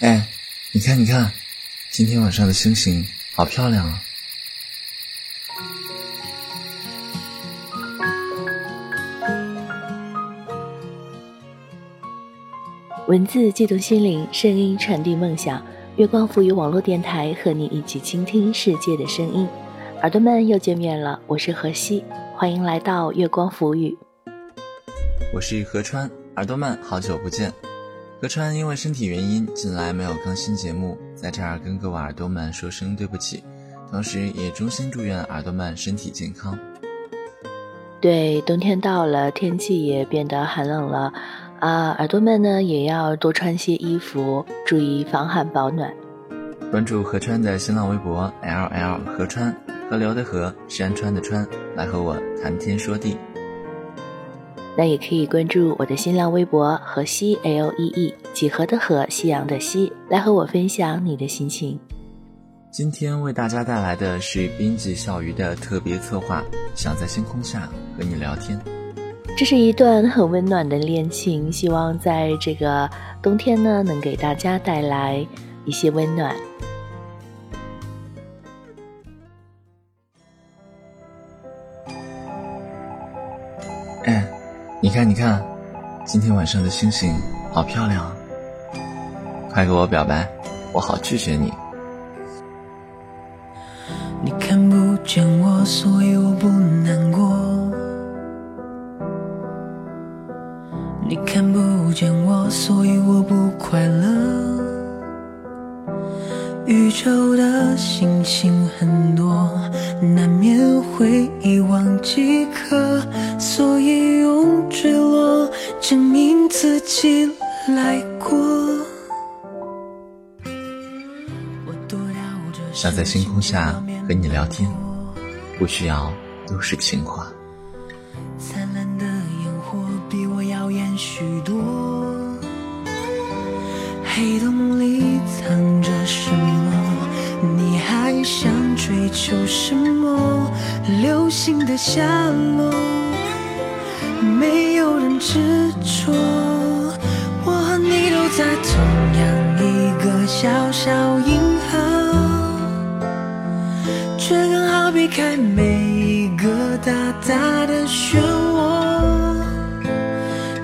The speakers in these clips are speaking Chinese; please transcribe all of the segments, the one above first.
哎，你看，你看，今天晚上的星星好漂亮啊！文字悸动心灵，声音传递梦想。月光赋予网络电台和你一起倾听世界的声音。耳朵们又见面了，我是何西，欢迎来到月光赋予。我是何川，耳朵们好久不见。何川因为身体原因，近来没有更新节目，在这儿跟各位耳朵们说声对不起，同时也衷心祝愿耳朵们身体健康。对，冬天到了，天气也变得寒冷了，啊，耳朵们呢也要多穿些衣服，注意防寒保暖。关注何川的新浪微博 L L 何川，河流的河，山川的川，来和我谈天说地。那也可以关注我的新浪微博河西 L E E 几何的河夕阳的西，来和我分享你的心情。今天为大家带来的是编辑笑鱼的特别策划，想在星空下和你聊天。这是一段很温暖的恋情，希望在这个冬天呢，能给大家带来一些温暖。看，你看，今天晚上的星星好漂亮啊！快给我表白，我好拒绝你。你看不见我，所以我不难过。你看不见我，所以我不快乐。宇宙的星星很多，难免会遗忘几颗，所以用坠落证明自己来过。想在星空下和你聊天，不需要都市情话。灿烂的烟火比我耀眼许多，黑洞里藏着什么？想追求什么？流星的下落，没有人执着。我和你都在同样一个小小银河，却刚好避开每一个大大的漩涡。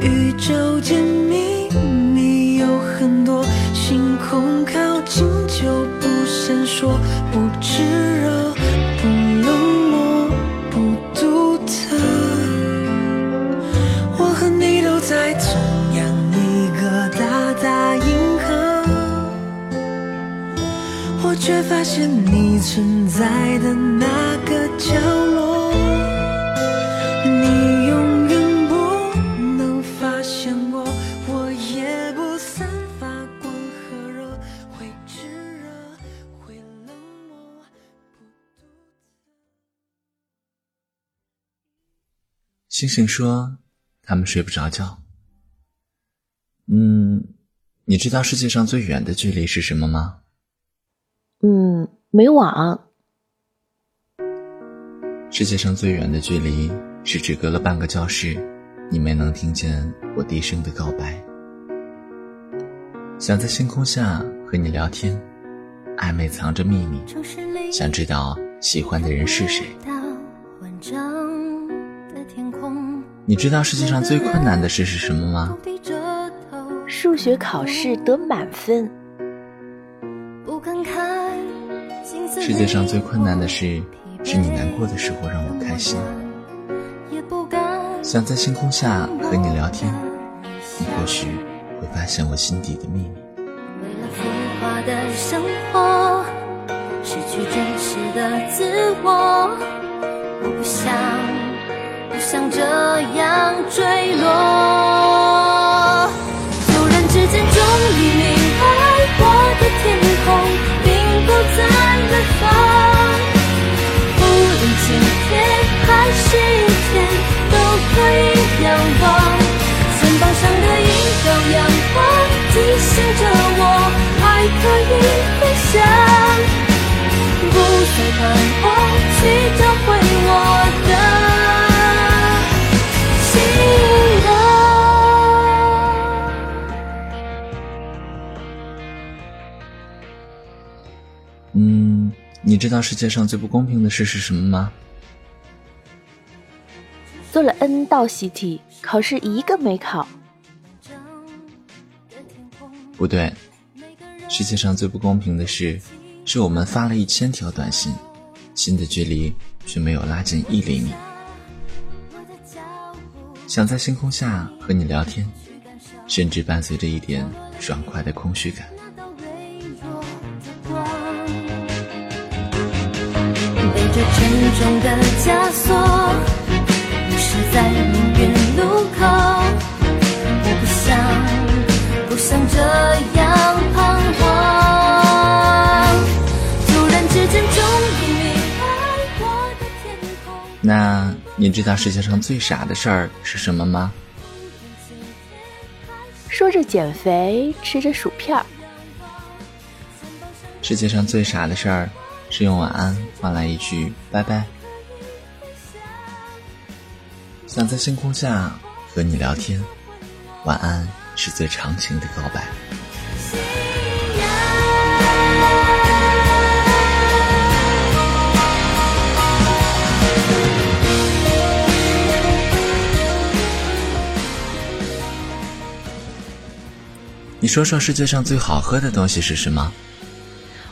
宇宙间秘密有很多，星空靠近就不闪烁，我却发现你存在的那个角落，你永远不能发现我，我也不散发光和热，会炙热，会冷漠，不独星星说，他们睡不着觉。嗯，你知道世界上最远的距离是什么吗？嗯，没网。世界上最远的距离是只隔了半个教室，你没能听见我低声的告白。想在星空下和你聊天，暧昧藏着秘密，想知道喜欢的人是谁。你知道世界上最困难的事是什么吗？数学考试得满分。世界上最困难的事是你难过的时候让我开心。想在星空下和你聊天，你或许会发现我心底的秘密。为了浮华的生活，失去真实的自我，我不想，不想这样坠落。还是雨天，都可以仰望。肩膀上的一道阳光，提醒着我还可以飞翔，不再彷徨，去找回我的心嗯，你知道世界上最不公平的事是什么吗？做了 N 道习题，考试一个没考。不对，世界上最不公平的事，是我们发了一千条短信，心的距离却没有拉近一厘米。想在星空下和你聊天，甚至伴随着一点爽快的空虚感。背着沉重的枷锁，迷失在命运路口。我不想，不想这样彷徨。突然之间，终于明白我的天空。那你知道世界上最傻的事儿是什么吗？说着减肥，吃着薯片儿。世界上最傻的事儿。是用晚安换来一句拜拜。想在星空下和你聊天，晚安是最长情的告白。你说说世界上最好喝的东西是什么？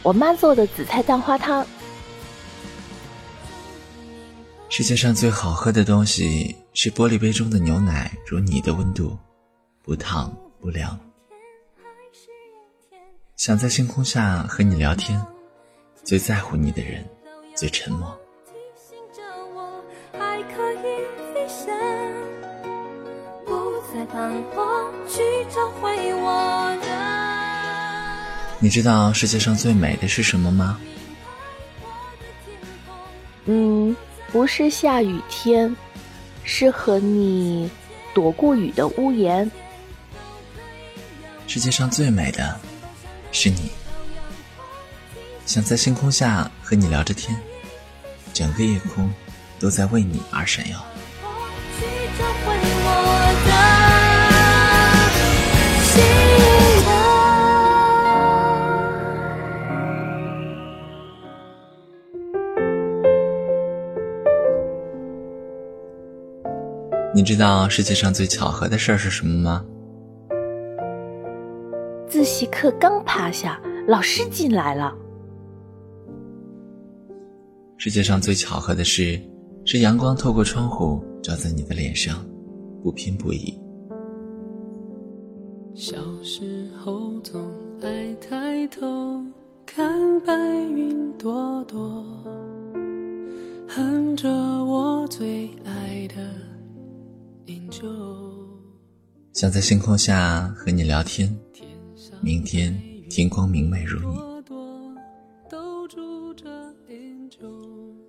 我妈做的紫菜蛋花汤。世界上最好喝的东西是玻璃杯中的牛奶，如你的温度，不烫不凉。想在星空下和你聊天，最在乎你的人，最沉默。你知道世界上最美的是什么吗？嗯，不是下雨天，是和你躲过雨的屋檐。世界上最美的是你，想在星空下和你聊着天，整个夜空都在为你而闪耀。你知道世界上最巧合的事儿是什么吗？自习课刚趴下，老师进来了。世界上最巧合的事，是阳光透过窗户照在你的脸上，不偏不倚。小时候总爱抬头看白云朵朵，哼着我最爱的。想在星空下和你聊天，明天天光明媚如你。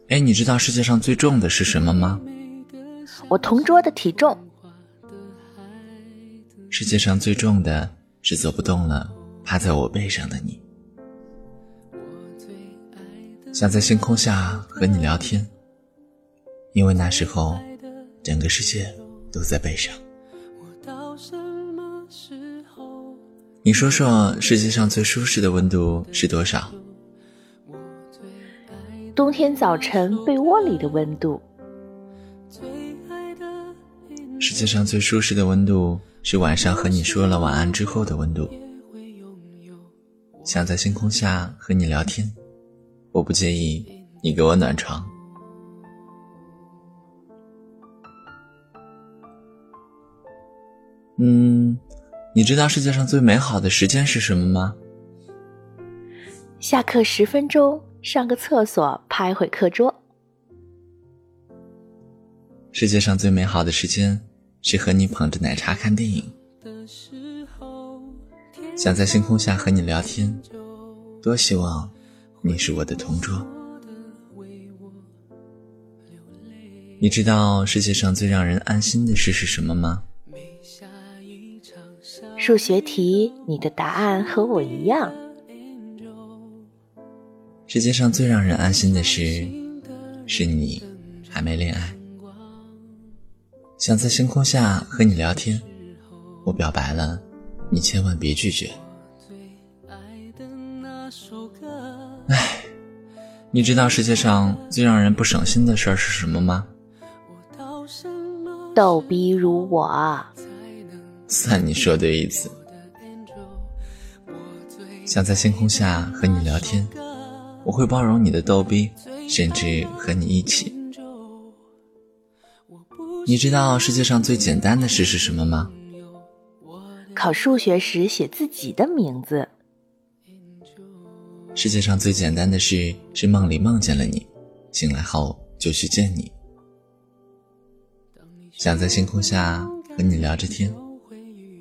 哎，你知道世界上最重的是什么吗？我同桌的体重。世界上最重的是走不动了，趴在我背上的你。想在星空下和你聊天，因为那时候整个世界。都在背上。你说说，世界上最舒适的温度是多少？冬天早晨被窝里的温度。世界上最舒适的温度是晚上和你说了晚安之后的温度。想在星空下和你聊天，我不介意你给我暖床。嗯，你知道世界上最美好的时间是什么吗？下课十分钟上个厕所，拍会课桌。世界上最美好的时间是和你捧着奶茶看电影。想在星空下和你聊天，多希望你是我的同桌。你知道世界上最让人安心的事是什么吗？数学题，你的答案和我一样。世界上最让人安心的事，是你还没恋爱。想在星空下和你聊天，我表白了，你千万别拒绝。唉，你知道世界上最让人不省心的事儿是什么吗？逗逼如我，算你说对一次。想在星空下和你聊天，我会包容你的逗逼，甚至和你一起。你知道世界上最简单的事是什么吗？考数学时写自己的名字。世界上最简单的事是梦里梦见了你，醒来后就去见你。想在星空下和你聊着天，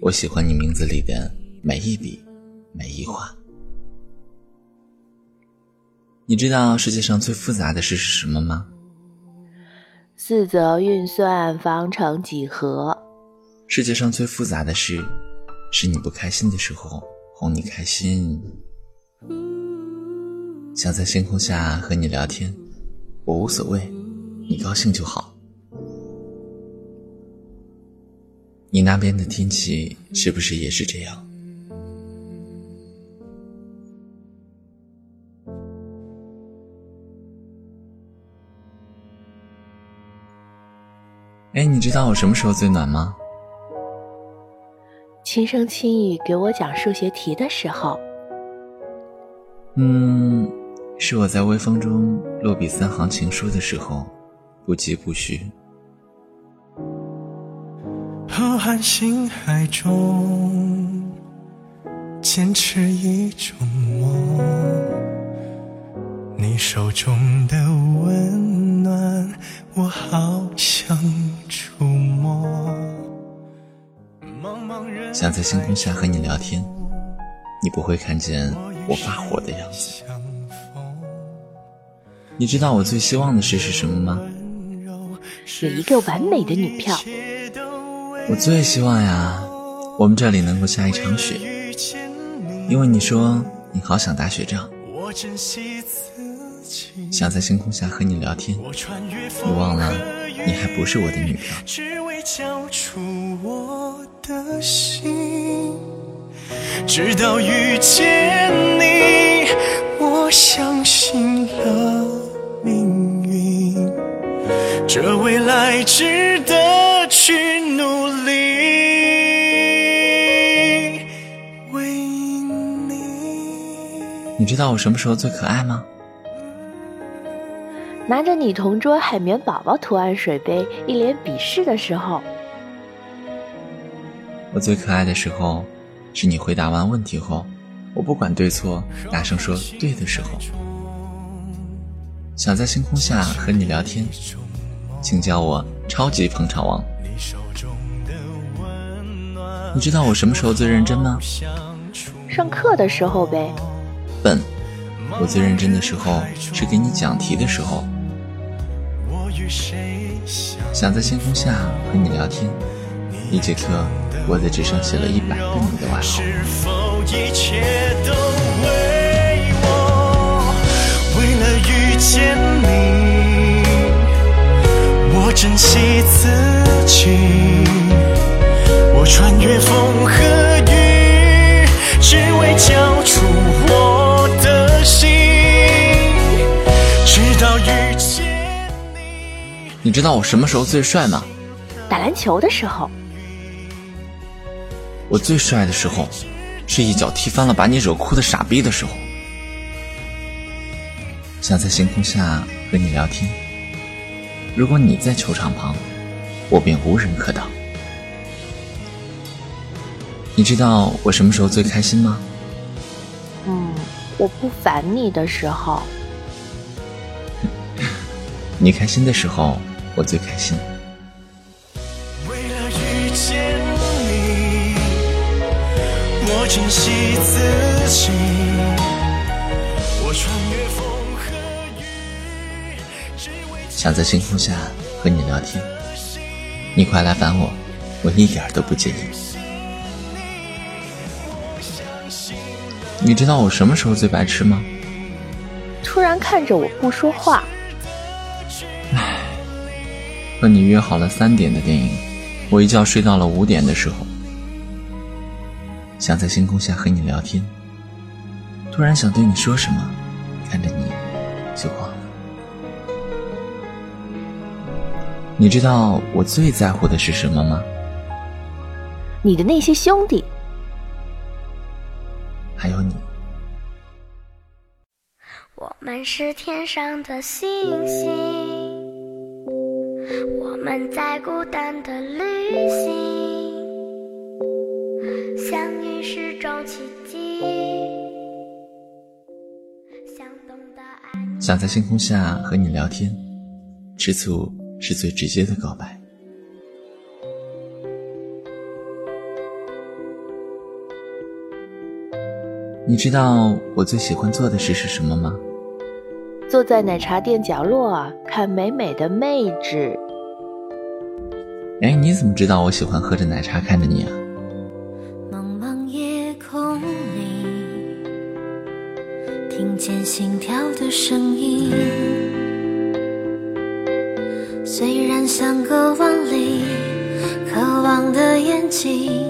我喜欢你名字里的每一笔，每一画。你知道世界上最复杂的事是什么吗？四则运算方程几何。世界上最复杂的事，是你不开心的时候哄你开心。想在星空下和你聊天，我无所谓，你高兴就好。你那边的天气是不是也是这样？哎，你知道我什么时候最暖吗？轻声轻语给我讲数学题的时候。嗯，是我在微风中落笔三行情书的时候，不疾不徐。浩瀚星海中，坚持一种梦。你手中的温暖，我好想触摸。想在星空下和你聊天，你不会看见我发火的样子。你知道我最希望的事是什么吗？有一个完美的女票。我最希望呀，我们这里能够下一场雪，因为你说你好想打雪仗。想在星空下和你聊天，你忘了你还不是我的女票。直到遇见你，我相信了命运，这未来值得去努力。为你，你知道我什么时候最可爱吗？拿着你同桌海绵宝宝图案水杯，一脸鄙视的时候。我最可爱的时候，是你回答完问题后，我不管对错，大声说对的时候。想在星空下和你聊天，请叫我超级捧场王。你知道我什么时候最认真吗？上课的时候呗。笨，我最认真的时候是给你讲题的时候。想在星空下和你聊天，一节课我在纸上写了一百个你的外号。为了遇见你，我珍惜自己，我穿越风和雨，只为交出我的心，直到遇见。你你知道我什么时候最帅吗？打篮球的时候。我最帅的时候，是一脚踢翻了把你惹哭的傻逼的时候。想在星空下和你聊天，如果你在球场旁，我便无人可挡。你知道我什么时候最开心吗？嗯，我不烦你的时候。你开心的时候。我最开心。为了遇见你，我珍惜自己。我穿越风和雨，只为想在星空下和你聊天，你快来烦我，我一点都不介意。你知道我什么时候最白痴吗？突然看着我不说话。和你约好了三点的电影，我一觉睡到了五点的时候，想在星空下和你聊天，突然想对你说什么，看着你，就忘了。你知道我最在乎的是什么吗？你的那些兄弟，还有你。我们是天上的星星，我们在孤单的旅行，相遇是种奇迹。想懂得爱，想在星空下和你聊天，吃醋是最直接的告白。你知道我最喜欢做的事是什么吗？坐在奶茶店角落看美美的妹纸。哎，你怎么知道我喜欢喝着奶茶看着你啊？茫茫夜空里，听见心跳的声音。虽然相隔万里，渴望的眼睛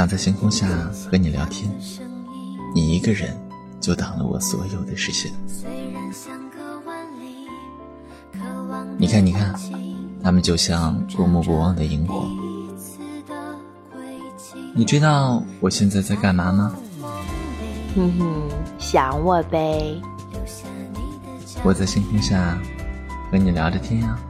想在星空下和你聊天，你一个人就挡了我所有的视线。你看，你看，他们就像过目不忘的萤火。你知道我现在在干嘛吗？哼哼，想我呗。我在星空下和你聊着天呀、同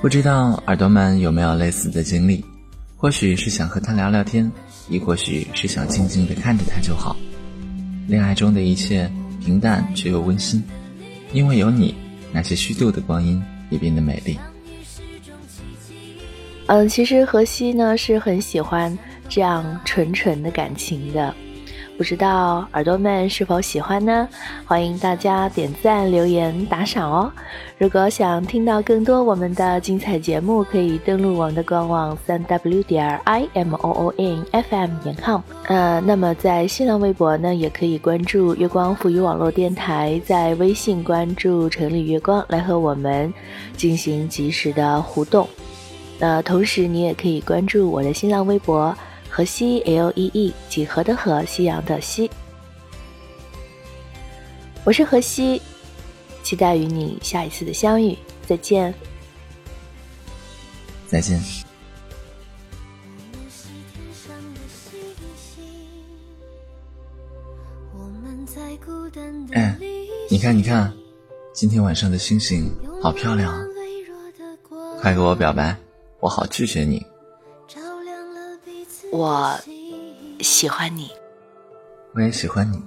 不知道耳朵们有没有类似的经历？或许是想和他聊聊天，亦或许是想静静地看着他就好。恋爱中的一切平淡却又温馨，因为有你，那些虚度的光阴也变得美丽。嗯，其实荷西呢是很喜欢这样纯纯的感情的，不知道耳朵们是否喜欢呢？欢迎大家点赞、留言、打赏哦！如果想听到更多我们的精彩节目，可以登录我们的官网三 w 点 i m o o n f m 点 com。呃，那么在新浪微博呢，也可以关注月光赋予网络电台，在微信关注城里月光，来和我们进行及时的互动。那同时，你也可以关注我的新浪微博“河西 L E E”，几何的河，夕阳的夕。我是河西，期待与你下一次的相遇，再见。再见。我们是天上的星星，我们在孤单的哎旅你看，你看，今天晚上的星星好漂亮啊！微弱的光快给我表白，我好拒绝你。我喜欢你。我也喜欢你。